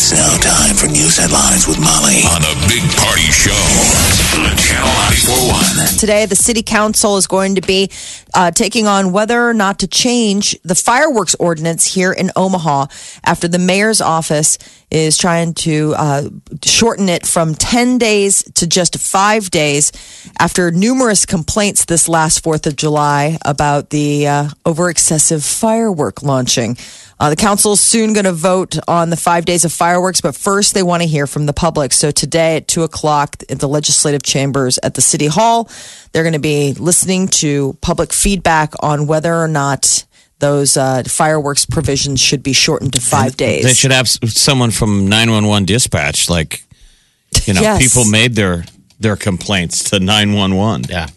It's now time for news headlines with Molly on a big party show on Channel 941. Today, the city council is going to be uh, taking on whether or not to change the fireworks ordinance here in Omaha after the mayor's office is trying to uh, shorten it from 10 days to just five days after numerous complaints this last 4th of July about the uh, over excessive firework launching. Uh, the council is soon going to vote on the five days of fireworks, but first they want to hear from the public. So today at two o'clock at the legislative chambers at the city hall, they're going to be listening to public feedback on whether or not those uh, fireworks provisions should be shortened to five days. They should have someone from 911 dispatch. Like, you know, Yes. people made their their complaints to 911. Yeah.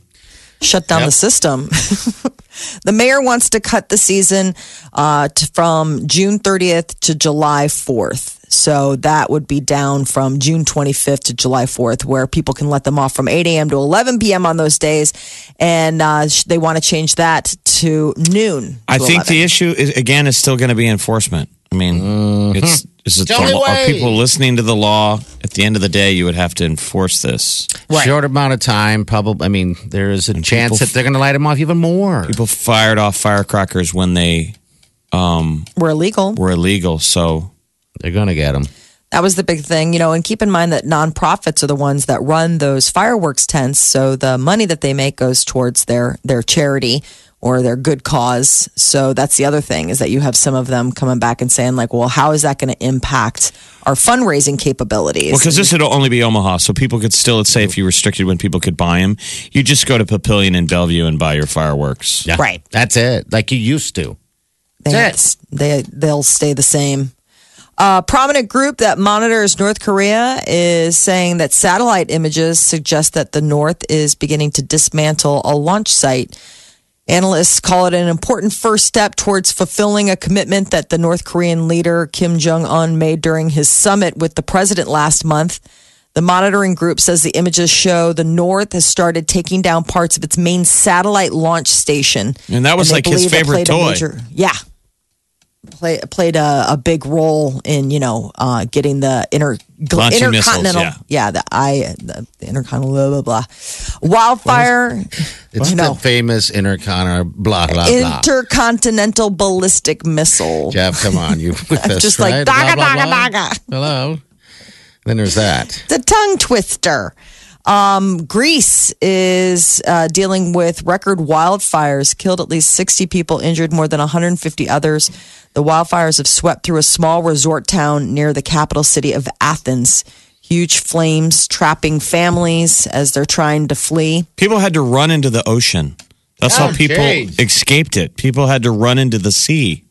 shut down the system. the mayor wants to cut the season uh, to, from June 30th to July 4th. So that would be down from June 25th to July 4th, where people can let them off from 8 a.m. to 11 p.m. on those days. And uh, they want to change that to noon. I to think 11. the issue is again is still going to be enforcement. I mean, it's is it the the, are people listening to the law? At the end of the day, you would have to enforce this. Short amount of time, probably. I mean, there is a chance people- that they're going to light them off even more. People fired off firecrackers when they We're illegal. were illegal. So They're going to get them. That was the big thing, you know, and keep in mind that nonprofits are the ones that run those fireworks tents. So the money that they make goes towards their, their charity or their good cause. So that's the other thing is that you have some of them coming back and saying like, well, how is that going to impact our fundraising capabilities? Well, because this would only be Omaha, so people could still, let's say, if you restricted when people could buy them, you just go to Papillion in Bellevue and buy your fireworks. Yeah. Right. That's it. Like you used to. they, That's they they'll stay the same. A prominent group that monitors North Korea is saying that satellite images suggest that the North is beginning to dismantle a launch site. Analysts call it an important first step towards fulfilling a commitment that the North Korean leader Kim Jong un made during his summit with the president last month. The monitoring group says the images show the North has started taking down parts of its main satellite launch station. And that was they like his favorite toy. major- yeah. Play, played a, a big role in, you know, uh, getting the inter, gl- Launching missiles, intercontinental. yeah. the I, the, the intercontinental, blah, blah, blah. Wildfire. It's you know, the famous intercontinental blah blah blah. intercontinental ballistic missile. Jeff, come on, you with just right? like, Blah, daga, blah, daga, daga. Hello. Then there's that. the tongue twister. Um, Greece is uh, dealing with record wildfires, killed at least 60 people, injured more than 150 others. The wildfires have swept through a small resort town near the capital city of Athens. Huge flames trapping families as they're trying to flee. People had to run into the ocean. That's how Oh, people jeez. escaped it. People had to run into the sea.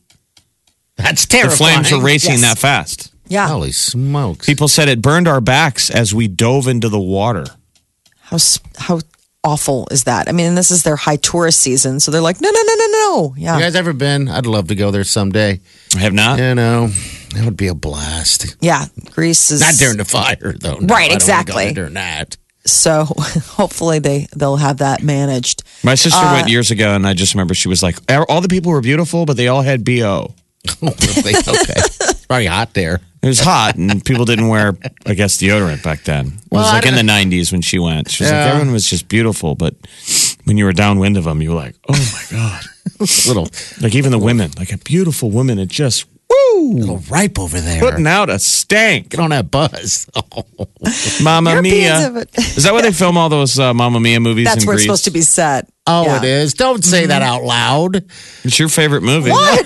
That's terrible The flames were racing Yes. that fast. Yeah. Holy smokes! People said it burned our backs as we dove into the water. How, how awful is that? I mean, and this is their high tourist season. So they're like, no, no, no, no, no. Yeah. You guys ever been? I'd love to go there someday. I have not. You know, that would be a blast. yeah. Greece is. Not during the fire, though. No, Right, I don't wanna go exactly. during that. So hopefully they, they'll have that managed. My sister Uh, went years ago, and I just remember she was like, "All the people were beautiful, but they all had bo." Oh, really? Okay. It's probably hot there. It was hot, and people didn't wear, I guess, deodorant back then. It Well, was like in the don't- '90s when she went. She was like, everyone was just beautiful, but when you were downwind of them, you were like, "Oh my god!" little, Like even the women, like a beautiful woman, it just woo little ripe over there. putting out a stank. Get on that buzz. Mama Europeans Mia! Is that where they film all those uh, Mamma Mia movies? That's in where Greece? it's supposed to be set. Oh, Yeah. it is. Don't say that out loud. It's your favorite movie. What?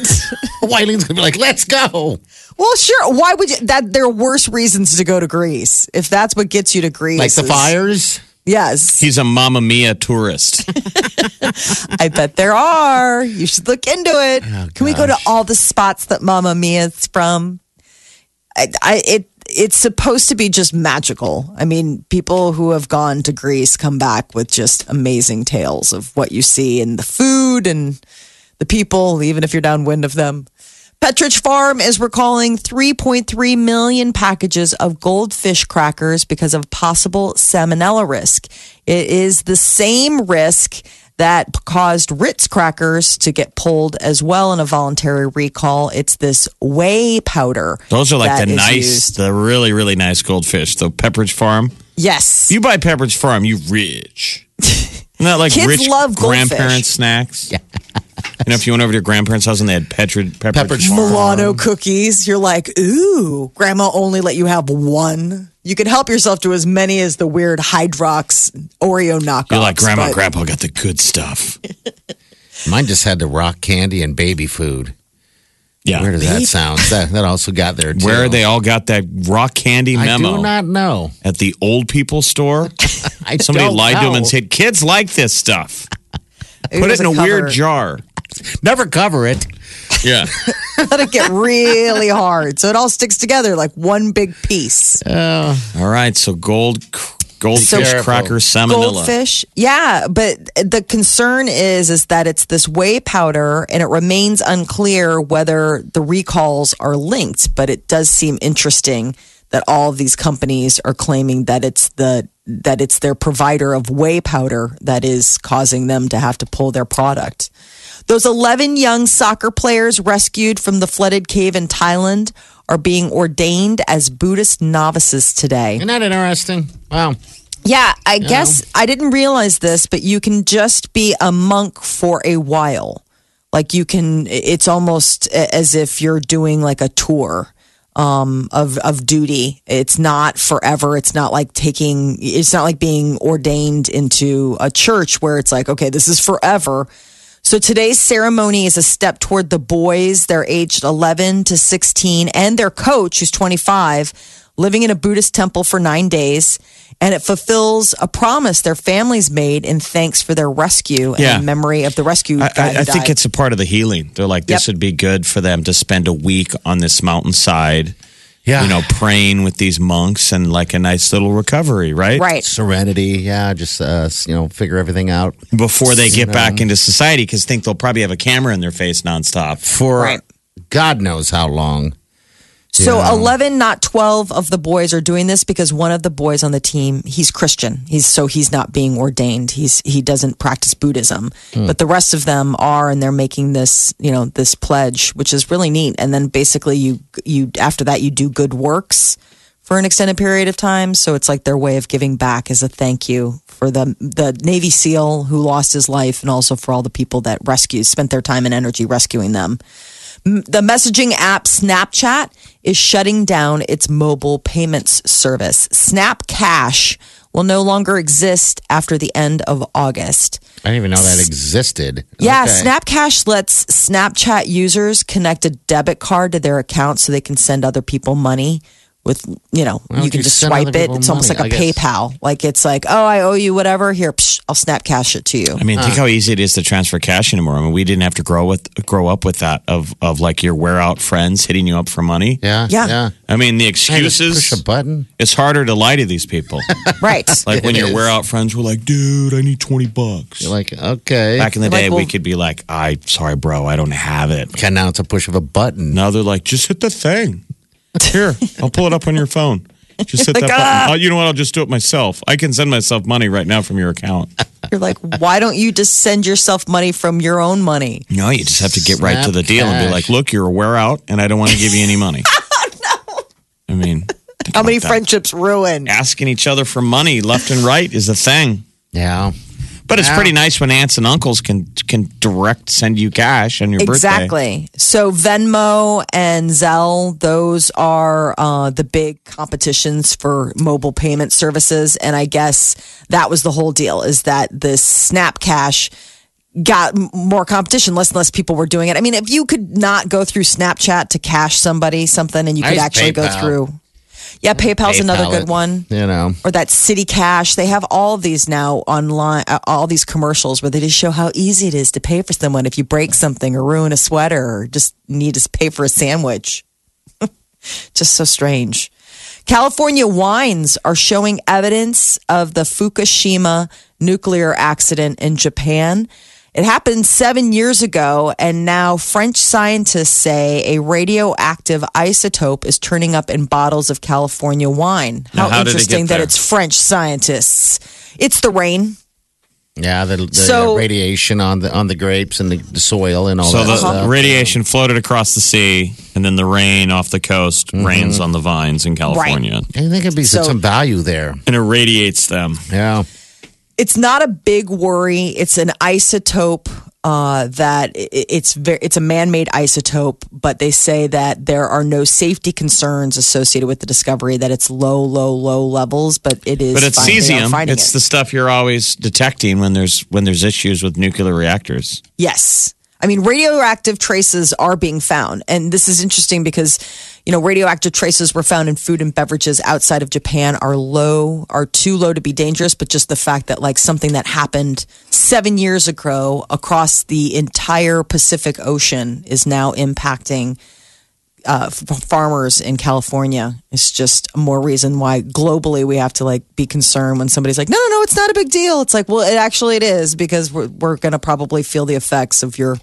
Wileen's gonna be like, "Let's go." Well, sure. Why would you? That there are worse reasons to go to Greece if that's what gets you to Greece. Like the is- fires. Yes, He's a Mamma Mia tourist. I bet there are. You should look into it. Oh, Can we go to all the spots that Mamma Mia's from? I, I it it's supposed to be just magical. I mean, people who have gone to Greece come back with just amazing tales of what you see and the food and the people, even if you're downwind of them. Petridge Farm is recalling 3.3 million packages of goldfish crackers because of possible salmonella risk. It is the same risk that caused Ritz crackers to get pulled as well in a voluntary recall. It's this whey powder. Those are like the nice, used. the really, really nice goldfish. The Pepperidge Farm. Yes. You buy Pepperidge Farm, you rich. Isn't that like Kids rich love goldfish. grandparent snacks? Yeah. you know, if you went over to your grandparents' house and they had Petridge, Pepperidge, Pepperidge Farm. Milano cookies. You're like, ooh, grandma only let you have one. You could help yourself to as many as the weird Hydrox Oreo knockoffs. You're like, Grandma, but- Grandpa got the good stuff. Mine just had the rock candy and baby food. Yeah. Where does that sound? That, that also got there too. Where they all got that rock candy memo. I do not know. at the old people store. I Somebody don't lied to them and said, "Kids like this stuff. It Put was it in a, cover. weird jar." never cover it. Yeah. Let it get really hard, so it all sticks together like one big piece. Uh, all right. So gold, goldfish Careful. cracker salmonella. Goldfish, yeah, but the concern is is that it's this whey powder, and it remains unclear whether the recalls are linked. But it does seem interesting that all of these companies are claiming that it's the that it's their provider of whey powder that is causing them to have to pull their product. Those 11 young soccer players rescued from the flooded cave in Thailand are being ordained as Buddhist novices today. Isn't that interesting? Wow. Yeah, I guess I didn't realize this, but you can just be a monk for a while. Like you can, it's almost as if you're doing like a tour um, of of duty. It's not forever. It's not like taking. It's not like being ordained into a church where it's like, okay, this is forever. So today's ceremony is a step toward the boys. They're aged 11 to 16 and their coach, who's 25, living in a Buddhist temple for nine days. And it fulfills a promise their families made in thanks for their rescue and Yeah. in memory of the rescue I, I, I think it's a part of the healing. They're like, this Yep. would be good for them to spend a week on this mountainside, Yeah. you know, praying with these monks and like a nice little recovery, right? right. Serenity. Yeah. Just, uh, you know, figure everything out. Before they get back into society, because think they'll probably have a camera in their face nonstop. For Right. God knows how long. So Yeah. 11, not 12 of the boys are doing this because one of the boys on the team, he's Christian. He's so he's not being ordained. He's he doesn't practice Buddhism. Hmm. But the rest of them are and they're making this, you know, this pledge, which is really neat. And then basically you you after that you do good works for an extended period of time. So it's like their way of giving back as a thank you for the the Navy SEAL who lost his life and also for all the people that rescued, spent their time and energy rescuing them the messaging app Snapchat is shutting down its mobile payments service. Snap Cash will no longer exist after the end of August. I didn't even know that existed. Yeah, Okay. Snap Cash lets Snapchat users connect a debit card to their account so they can send other people money with, you know, Why you can you just swipe it. people It's almost money? like a PayPal. Like it's like, oh, I owe you whatever. Here, psh, I'll Snap Cash it to you. I mean, think uh. how easy it is to transfer cash anymore. I mean, we didn't have to grow with grow up with that of of like your wear out friends hitting you up for money. Yeah. Yeah. Yeah. I mean, the excuses. push a button. it's harder to lie to these people. right. like when your wear out friends were like, "Dude, I need twenty bucks." You're like, okay. Back in the They're day, like, we could be like, "I sorry, bro, I don't have it." Okay, now it's a push of a button. Now they're like, "Just hit the thing." Here, I'll pull it up on your phone. Just hit Like, that button. ah. Oh, you know what? I'll just do it myself. I can send myself money right now from your account. You're like, why don't you just send yourself money from your own money? No, you just have to get right to the Snap deal and be like, "Look, you're a wear out, and I don't want to give you any money." I mean, How many that. friendships ruined? asking each other for money left and right is a thing. Yeah. But it's pretty nice when aunts and uncles can can direct send you cash on your birthday. Exactly. So Venmo and Zelle, those are uh, the big competitions for mobile payment services, and I guess that was the whole deal. Is that this Snap Cash got more competition? Less and less people were doing it. I mean, if you could not go through Snapchat to cash somebody something, and you could actually go through. Yeah, PayPal's another PayPal good it, one You know. or that City Cash. They have all of these now online, uh, all these commercials where they just show how easy it is to pay for someone if you break something or ruin a sweater or just need to pay for a sandwich. just so strange. California wines are showing evidence of the Fukushima nuclear accident in Japan. It happened seven years ago, and now French scientists say a radioactive isotope is turning up in bottles of California wine. Now, How, how did it interesting that it's French scientists. It's the rain. Yeah, the, the So- radiation on the on the grapes and the, the soil and all So that So the stuff. radiation floated across the sea, and then the rain off the coast Mm-hmm. rains on the vines in California I think it'd be So- some value there. and irradiates them. Yeah. It's not a big worry. It's an isotope uh, that it's very, it's a man-made isotope, but they say that there are no safety concerns associated with the discovery. That it's low, low, low levels, but it is. But it's fine- cesium. It's it. the stuff you're always detecting when there's when there's issues with nuclear reactors. Yes. I mean, radioactive traces are being found. And this is interesting because, you know, radioactive traces were found in food and beverages outside of Japan are low, are too low to be dangerous. But just the fact that, like, something that happened seven years ago across the entire Pacific Ocean is now impacting uh, f- farmers in California is just more reason why globally we have to like be concerned when somebody's like, no, no, no, it's not a big deal. It's like, well, it actually it is because we're, we're going to probably feel the effects of your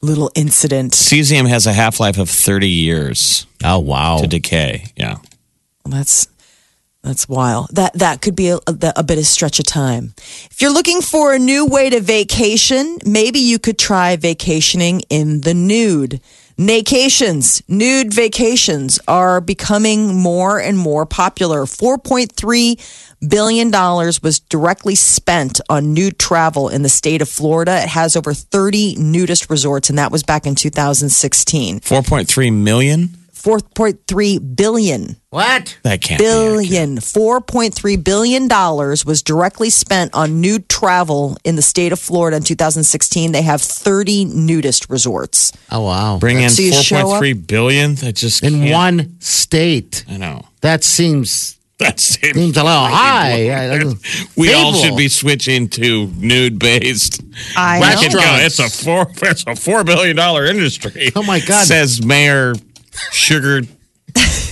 little incident. Cesium has a half life of 30 years Oh wow. to decay. Yeah. That's that's wild. That that could be a, a, a bit of stretch of time. If you're looking for a new way to vacation, maybe you could try vacationing in the nude. Vacations, nude vacations are becoming more and more popular. $4.3 billion was directly spent on nude travel in the state of Florida. It has over 30 nudist resorts, and that was back in 2016. 4.3 million? 4.3 billion What? That can't be accurate. billion, four point three billion dollars was directly spent on nude travel in the state of Florida in 2016. They have 30 nudist resorts. Oh wow. Bring in So you show up- 4.3 billion? That just in can't- one state. I know. That seems That seems, seems a little high. I- I- We all should be switching to nude based. I Restaurants. know. It's a four. It's a four billion dollar industry. Oh, my God. Says Mayor Sugar.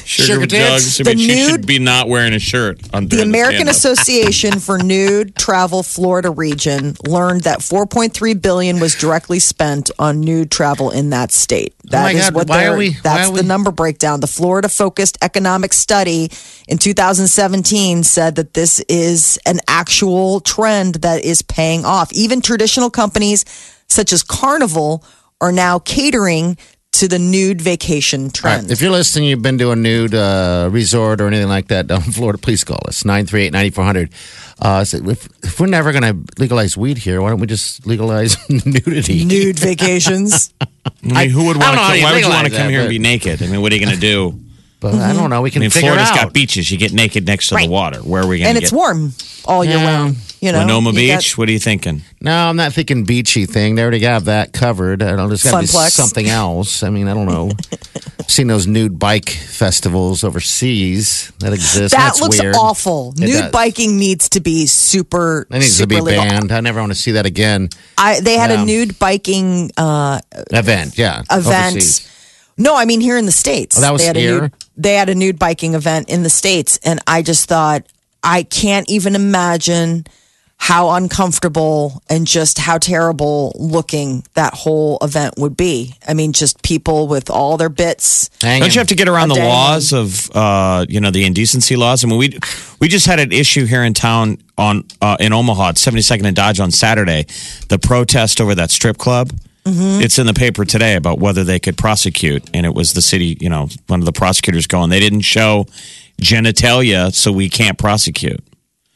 Sugar, Sugar tits? Jugs. I The mean, she nude- should be not wearing a shirt on The American stand-up. Association for Nude Travel Florida region learned that 4.3 billion was directly spent on nude travel in that state. Oh that my is God, what why they're are we- why that's are the we- number breakdown. The Florida focused economic study in 2017 said that this is an actual trend that is paying off. Even traditional companies such as Carnival are now catering to the nude vacation trend. right, If you're listening, you've been to a nude uh, resort or anything like that down in Florida, please call us 938 9400. Uh, so if, if we're never going to legalize weed here, why don't we just legalize nudity? nude vacations. I mean, who would want don't know how to? you Why would you want to come that, here and be naked? I mean, what are you going to do? But I don't know. We can I can mean, figure Florida's out. got beaches. You get naked next to Right. the water. Where are we going and it's get? warm all year Yeah. round. You know, Manawa You got- Beach. what are you thinking? No, I'm not thinking beachy thing. They already got that covered. I don't. There's got to be something else. I mean, I don't know. I've seen those nude bike festivals overseas that exist. that That's looks weird. awful. It Nude does. biking needs to be super. That needs to be legal. banned. I never want to see that again. I, they had Yeah. a nude biking uh, Event, yeah. event. overseas. No, I mean here in the states. Oh, that was they had A nude, they had a nude biking event in the states, and I just thought I can't even imagine how uncomfortable and just how terrible looking that whole event would be. I mean, just people with all their bits. Hanging. Don't you have to get around the day. laws of uh, you know the indecency laws? I mean, we we just had an issue here in town on uh, in Omaha at 72nd and Dodge on Saturday. The protest over that strip club. It's in the paper today about whether they could prosecute, and it was the city. You know, one of the prosecutors going, they didn't show genitalia, so we can't prosecute.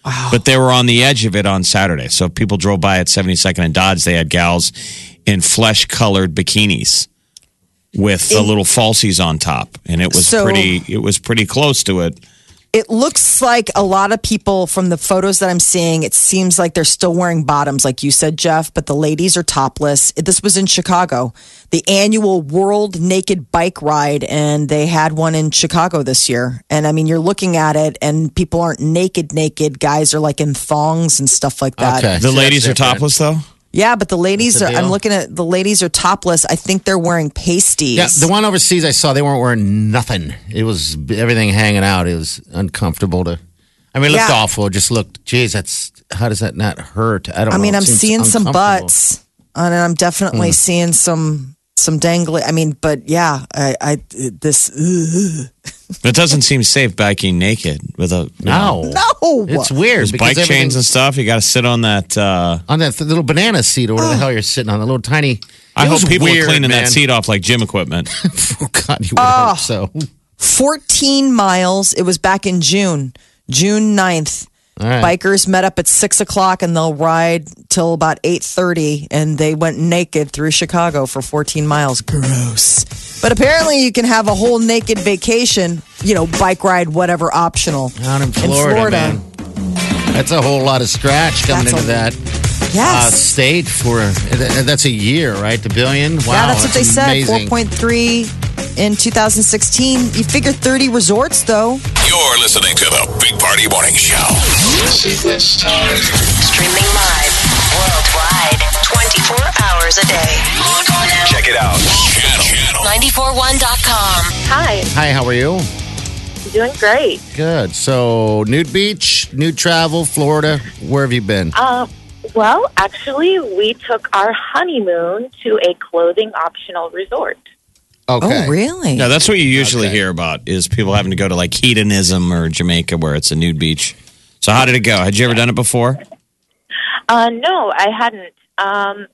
But they were on the edge of it on Saturday. So if people drove by at 72nd and Dodge, they had gals in flesh colored bikinis with the little falsies on top. And it was So- pretty it was pretty close to it. It looks like a lot of people from the photos that I'm seeing, it seems like they're still wearing bottoms, like you said, Jeff, but the ladies are topless. This was in Chicago, the annual World Naked Bike Ride, and they had one in Chicago this year. And I mean, you're looking at it, and people aren't naked, naked. Guys are like in thongs and stuff like that. Okay. The See, ladies are topless though. Yeah, but the ladies are. I'm looking at the ladies are topless. I think they're wearing pasties. Yeah, the one overseas I saw, they weren't wearing nothing. It was everything hanging out. It was uncomfortable to. I mean, it looked Yeah. awful. It just looked, geez, that's how does that not hurt? I don't. Know. I mean, I'm seeing some butts, and I'm definitely hmm. seeing some some dangling. I mean, but yeah, I, I this ugh. It doesn't seem safe biking naked with a No, no. it's weird. There's bike chains and stuff. You got to sit on that. Uh, on that th- little banana seat or whatever the hell you're sitting on, A little tiny. I hope people weird, are cleaning man. that seat off like gym equipment. oh God, you would hope so. 14 miles. It was back in June, June 9th. All right. Bikers met up at six o'clock and they'll ride till about eight thirty, and they went naked through Chicago for fourteen miles. Gross. But apparently, you can have a whole naked vacation. You know, bike ride, whatever, optional Down in Florida, man. That's a whole lot of scratch coming That's into a- that uh, state for uh, that's a year, right? The billion. Wow, yeah, that's what they said. Four point three in 2016. You figure 30 resorts though. You're listening to the Big Party Morning Show. Streaming live worldwide 24 hours a day. Log on now. Check it out. Channel. Channel. 941.com. Hi, Hi, how are you? doing great. Good. So, nude beach, nude travel, Florida. Where have you been? Uh, well, actually, we took our honeymoon to a clothing optional resort. Okay. Oh, really? yeah, that's what you usually Okay. hear about is people having to go to like hedonism or Jamaica where it's a nude beach. So how did it go? Had you ever done it before? Uh, no, I hadn't. Um,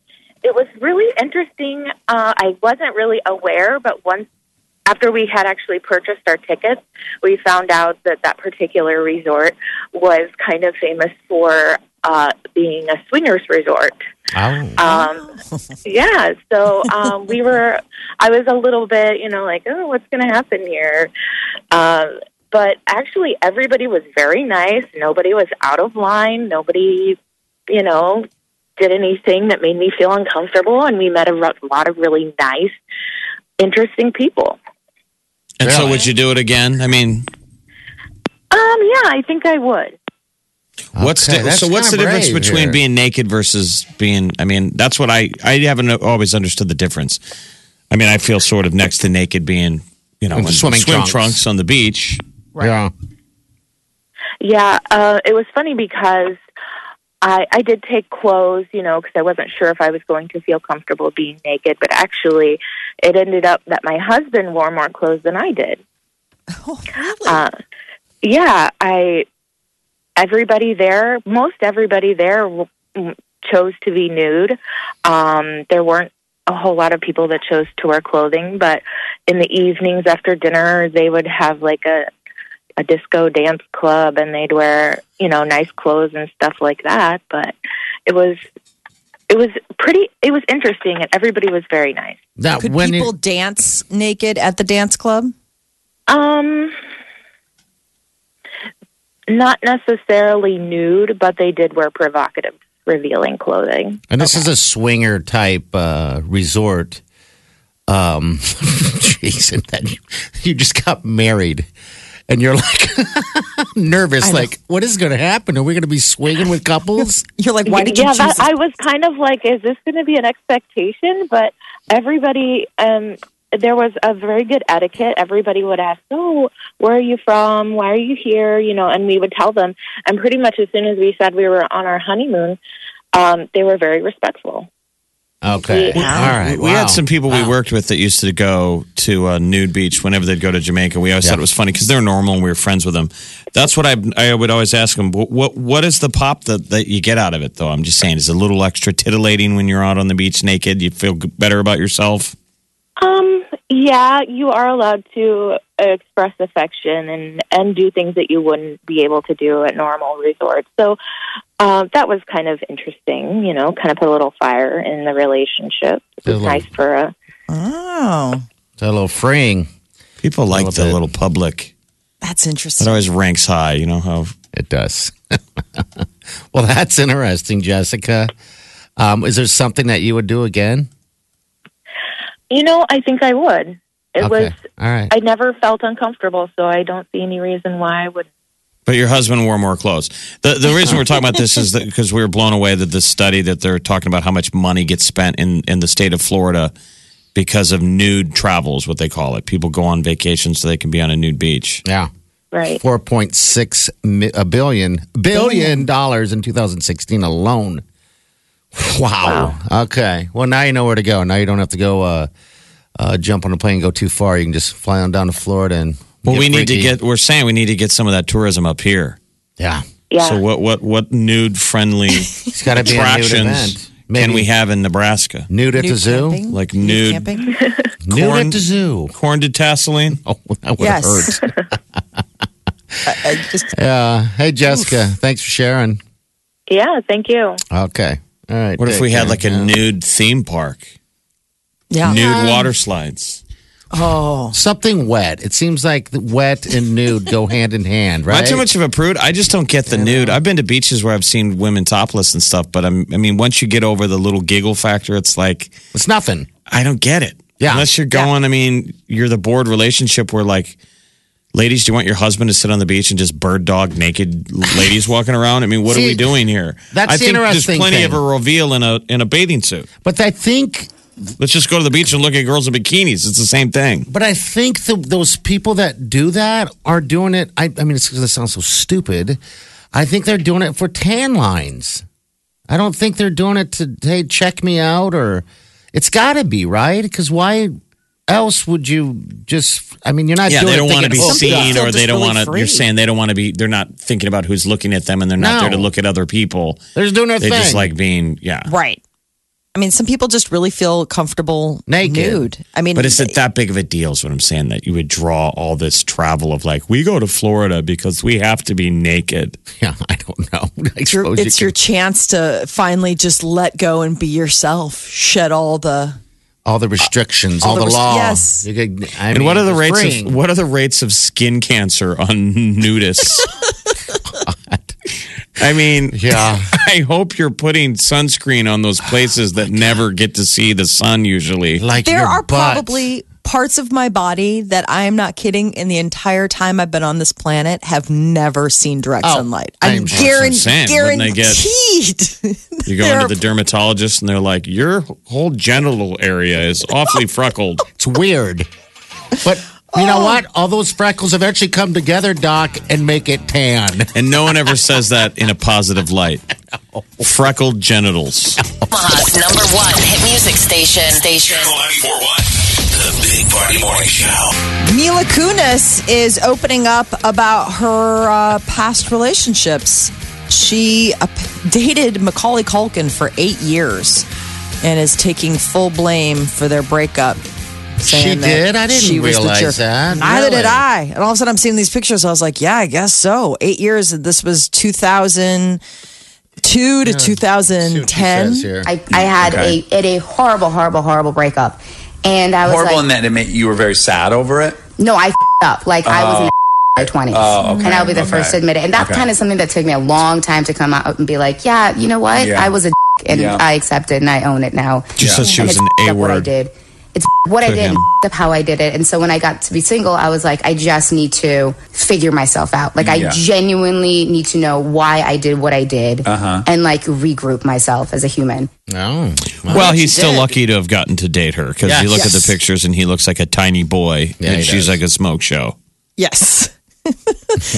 it was really interesting. Uh, I wasn't really aware, but once after we had actually purchased our tickets, we found out that that particular resort was kind of famous for uh, being a swingers resort. Oh. Um, yeah, so um, we were. I was a little bit, you know, like, oh, what's going to happen here? Um, but actually, everybody was very nice. Nobody was out of line. Nobody, you know, did anything that made me feel uncomfortable. And we met a lot of really nice, interesting people. And so would you do it again? I mean, Um, yeah, I think I would. What's Okay, the, so what's the difference between here. being naked versus being I mean, that's what I I haven't always understood the difference. I mean, I feel sort of next to naked being, you know, In in swimming swim trunks. trunks on the beach. Yeah. Yeah, uh, it was funny because I I did take clothes, you know, because I wasn't sure if I was going to feel comfortable being naked. But actually, it ended up that my husband wore more clothes than I did. Oh, really? Uh, yeah, I. Everybody there, most everybody there w- m- chose to be nude. Um, there weren't a whole lot of people that chose to wear clothing, but in the evenings after dinner, they would have like a a disco dance club, and they'd wear you know nice clothes and stuff like that. But it was it was pretty. It was interesting, and everybody was very nice. Now, Could when people you, dance naked at the dance club? Um, not necessarily nude, but they did wear provocative, revealing clothing. and this is a swinger type uh, resort. Um, Jason, that you, you just got married, and you're like nervous. Like, what is going to happen? Are we going to be swinging with couples? You're like, why did yeah, you choose? that, I was kind of like, is this going to be an expectation? But everybody, um, there was a very good etiquette. Everybody would ask, "Oh, where are you from? Why are you here?" You know, and we would tell them. And pretty much as soon as we said we were on our honeymoon, um, they were very respectful. Okay, all right. We wow. had some people we worked with that used to go to uh, nude beach whenever they'd go to Jamaica. We always Yeah. thought it was funny because they're normal and we were friends with them. That's what I I would always ask them. What what, what is the pop that, that you get out of it? Though I'm just saying, is it a little extra titillating when you're out on the beach naked? You feel better about yourself. Um, yeah, you are allowed to express affection and and do things that you wouldn't be able to do at normal resorts. So uh, that was kind of interesting. You know, kind of put a little fire in the relationship. It A was little- nice for a. oh, It's a little freeing. People like the bit. little public. that's That interesting. always ranks high. You know how It does. well, that's interesting, Jessica. Um, is there something that you would do again? You know, I think I would. It okay. was. all right. I never felt uncomfortable, so I don't see any reason why I would. But your husband wore more clothes. The the reason we're talking about this is because we were blown away that this study that they're talking about how much money gets spent in in the state of Florida because of nude travels, what they call it. People go on vacation so they can be on a nude beach. Yeah. Right. 4.6 mi- a billion billion dollars in 2016 alone. Wow. Okay. Well, now you know where to go. Now you don't have to go uh, uh, jump on a plane and go too far. You can just fly on down to Florida and. Well, get we need to get. We're saying we need to get some of that tourism up here. Yeah. Yeah. So what what what nude friendly It's got to be a nude attractions event. can we have in Nebraska? nude at the zoo? camping? Like Nude nude camping? Nude Corn- at the zoo. corn detasseling? Oh, that would Yes. hurt. I just, Yeah. Hey, Jessica. Thanks for sharing. yeah. Thank you. Okay. All right. What if we had like a Yeah. nude theme park? yeah. Nude water slides. Oh, something wet? It seems like the wet and nude go hand in hand, right? Not too much of a prude. I just don't get the nude. I've been to beaches where I've seen women topless and stuff, but I'm, I mean, once you get over the little giggle factor, it's like It's nothing. I don't get it. Yeah. Unless you're going, I mean, you're the bored relationship where like, ladies, do you want your husband to sit on the beach and just bird dog naked ladies walking around? I mean, what are we doing here? that's I think there's interesting plenty of a reveal in a in a bathing suit. But I think Let's just go to the beach and look at girls in bikinis. It's the same thing. But I think the, those people that do that are doing it. I, I mean, it's going to sound so stupid. I think they're doing it for tan lines. I don't think they're doing it to, hey, check me out or it's got to be, right? Because why else would you just, I mean, you're not Yeah, doing they don't want to be seen, or they don't really want to. You're saying they don't want to be. They're not thinking about who's looking at them, and they're not No. there to look at other people. They're just doing their They thing. just like being, yeah. right. I mean, some people just really feel comfortable Naked. nude. I mean, But is it that big of a deal? Is what I'm saying. That you would draw all this travel of like, we go to Florida because we have to be naked. yeah, I don't know. I it's your, suppose you your chance to finally just let go and be yourself, shed all the. All the restrictions, all all, the the, res- law. yes. Could, I And mean, what are the rates freeing. of what are the rates of skin cancer on nudists? I mean, Yeah. I hope you're putting sunscreen on those places that never get to see the sun usually. Like There your are butt. probably parts of my body that I am not kidding. In the entire time I've been on this planet, have never seen direct Oh, sunlight. I'm I'm sure. guaran- That's I'm saying. Wouldn't they get- guaranteed. You go into the dermatologist and they're like, your whole genital area is awfully freckled. It's weird. But you Oh. know what? All those freckles eventually come together, Doc, and make it tan. And no one ever says that in a positive light. Freckled genitals. Omaha's number one hit music station. Station. Channel 941. The Big Party Morning Show. Mila Kunis is opening up about her uh, past relationships. She uh, dated Macaulay Culkin for eight years and is taking full blame for their breakup. saying She did? I didn't she realize jerk. that. Neither did I. And all of a sudden, I'm seeing these pictures. I was like, yeah, I guess so. Eight years. This was 2002 to See what she 2010. I, I had Okay. a, it a horrible, horrible, horrible breakup. And I was Horrible like, in that it made, you were very sad over it. no, I f***ed up. Like I was in my 20s. Oh, okay, And I'll be the okay. first to admit it. And that's Okay. kind of something that took me a long time to come out and be like, yeah, you know what? Yeah. I was a and Yeah. I accept it and I own it now. She says she and was an A up what I word. did. It's what I did, and up how I did it. And so when I got to be single, I was like, I just need to figure myself out. Like Yeah. I genuinely need to know why I did what I did Uh-huh. and like regroup myself as a human. Oh. Well, he's still did. lucky to have gotten to date her because Yes. you look at the pictures and he looks like a tiny boy Yeah, and she's does. like a smoke show. Yes.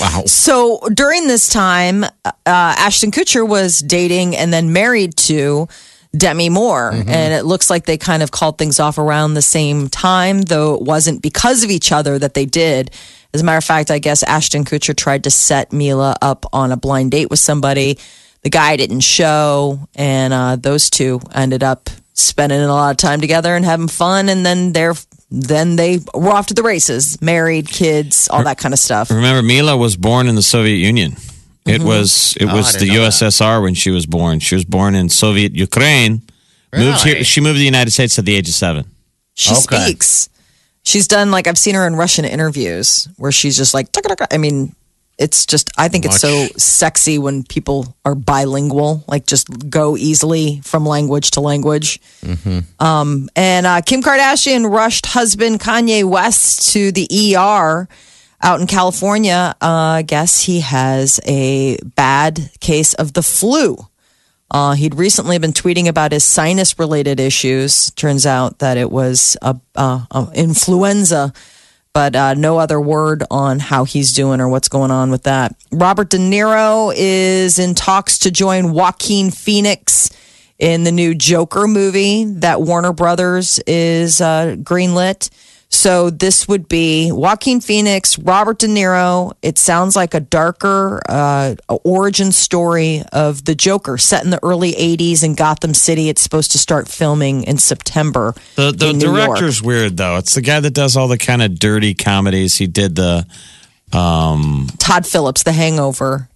Wow. So during this time, uh, Ashton Kutcher was dating and then married to Demi Moore. And it looks like they kind of called things off around the same time, though it wasn't because of each other that they did. As a matter of fact, I guess Ashton Kutcher tried to set Mila up on a blind date with somebody. The guy didn't show, and uh, those two ended up spending a lot of time together and having fun. And then they're then they were off to the races, married, kids, all that kind of stuff. Remember, Mila was born in the Soviet Union. It was it Oh, was didn't the know that. USSR when she was born. She was born in Soviet Ukraine. Moved here. She moved to the United States at the age of seven. She Okay. speaks. She's done like I've seen her in Russian interviews where she's just like. I mean, it's just I think it's so sexy when people are bilingual, like just go easily from language to language. Um, and uh, Kim Kardashian rushed husband Kanye West to the ER out in California, uh, I guess he has a bad case of the flu. Uh, he'd recently been tweeting about his sinus related issues. Turns out that it was a, uh, a influenza, but uh, no other word on how he's doing or what's going on with that. Robert De Niro is in talks to join Joaquin Phoenix in the new Joker movie that Warner Brothers is uh, greenlit. So this would be Joaquin Phoenix, Robert De Niro. It sounds like a darker uh, origin story of the Joker set in the early 80s in Gotham City. It's supposed to start filming in September. The the in director's weird though. It's the guy that does all the kind of dirty comedies. He did the um Todd Phillips, The Hangover.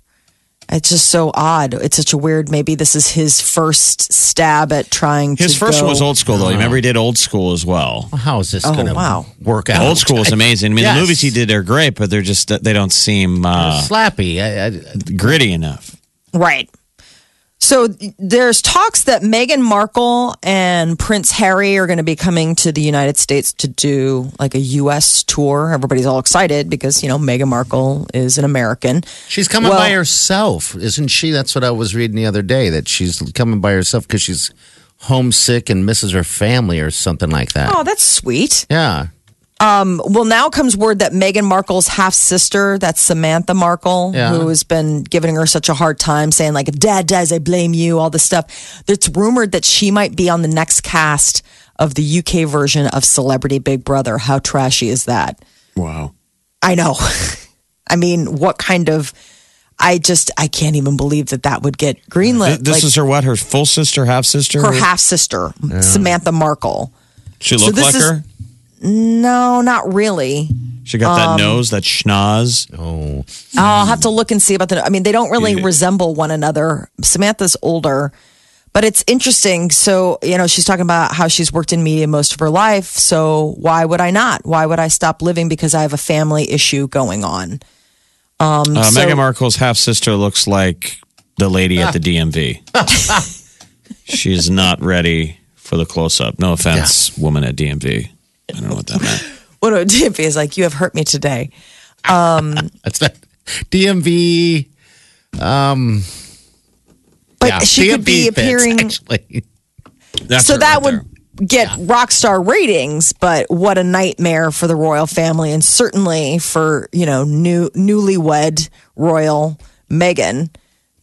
It's just so odd. It's such a weird. Maybe this is his first stab at trying to his to. first go- one was old school though. You remember he did old school as well. How is this Oh, going to wow. work out? Old school is amazing. I mean, Yes. the movies he did are great, but they're just they don't seem uh, Slappy. I, I, gritty enough. Right. So there's talks that Meghan Markle and Prince Harry are going to be coming to the United States to do like a U.S. tour. Everybody's all excited because, you know, Meghan Markle is an American. she's coming Well- by herself, isn't she? That's what I was reading the other day. That she's coming by herself because she's homesick and misses her family or something like that. Oh, that's sweet. Yeah. Um, well, now comes word that Meghan Markle's half sister, that's Samantha Markle, Yeah. who has been giving her such a hard time, saying, like, if dad dies, I blame you, all this stuff. It's rumored that she might be on the next cast of the UK version of Celebrity Big Brother. How trashy is that? Wow. I know. I mean, what kind of. I just, I can't even believe that that would get greenlit. This Like, is her what? Her full sister, half sister? her half sister, Samantha Markle. She so look like is- her? No, not really. She got Um, that nose, that schnoz. Oh. I'll have to look and see about the. I mean, they don't really Yeah. resemble one another. Samantha's older, but it's interesting. So, you know, she's talking about how she's worked in media most of her life. So, why would I not? Why would I stop living because I have a family issue going on? Um, Uh, so- Meghan Markle's half sister looks like the lady at the DMV. She's not ready for the close up. No offense, woman at DMV. I don't know what that meant. what a DMV is like. You have hurt me today. Um, That's not DMV. Um, But yeah, she could be fits, appearing. Actually. That's so that right would there. get rock star ratings, but what a nightmare for the royal family and certainly for, you know, new newlywed royal Meghan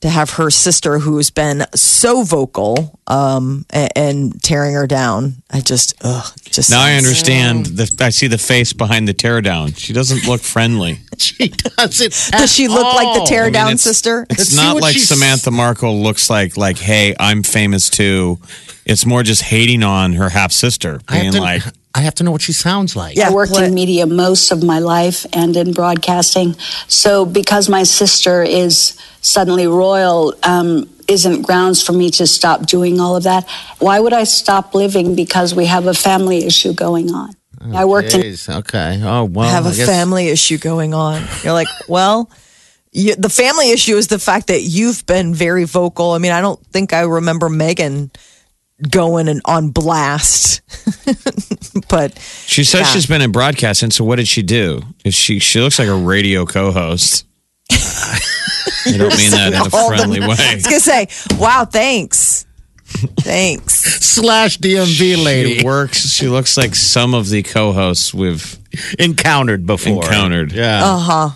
to have her sister who's been so vocal um and, and tearing her down. I just ugh just Now I understand. The, I see the face behind the teardown. She doesn't look friendly. She doesn't. Does she look like the tear I mean, down it's- sister? It's Let's not what like Samantha Markle looks like. Like, hey, I'm famous too. It's more just hating on her half sister, I have, being to, like, I have to know what she sounds like. Yeah. I worked play- in media most of my life and in broadcasting. So because my sister is suddenly royal, um, isn't grounds for me to stop doing all of that. Why would I stop living because we have a family issue going on? I worked in okay. Oh well. have I a guess- family issue going on. You're like, well, you, the family issue is the fact that you've been very vocal. I mean, I don't think I remember Meghan going and on blast, but she says Yeah. she's been in broadcasting. So what did she do? Is she she looks like a radio co-host. I don't mean that in a friendly the- friendly I way. was gonna say, wow, thanks, thanks. slash DMV lady She works. She looks like some of the co-hosts we've encountered before. Encountered. Yeah. Uh huh.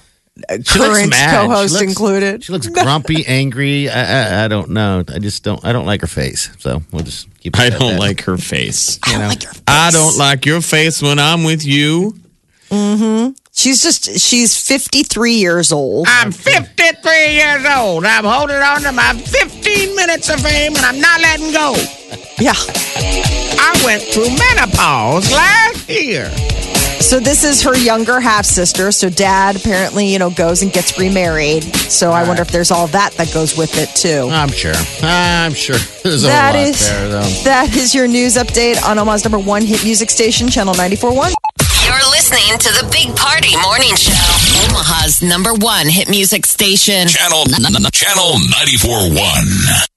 She Current co-host looks- included. She looks grumpy, angry. I, I, I don't know. I just don't. I don't like her face. So we'll just keep. I don't that. like her face. I don't like your I don't like your face when I'm with you. She's just she's 53 years old. I'm 53 years old. I'm holding on to my 15 minutes of fame, and I'm not letting go. Yeah. I went through menopause last year. So this is her younger half sister. So dad apparently, you know, goes and gets remarried. So I wonder if there's all that that goes with it too. I'm sure. I'm sure. There's a That lot is there, though. that is your news update on Omaha's number one hit music station, Channel 94.1. You're listening to the Big Party Morning Show. Omaha's number one hit music station. Channel, channel 94.1.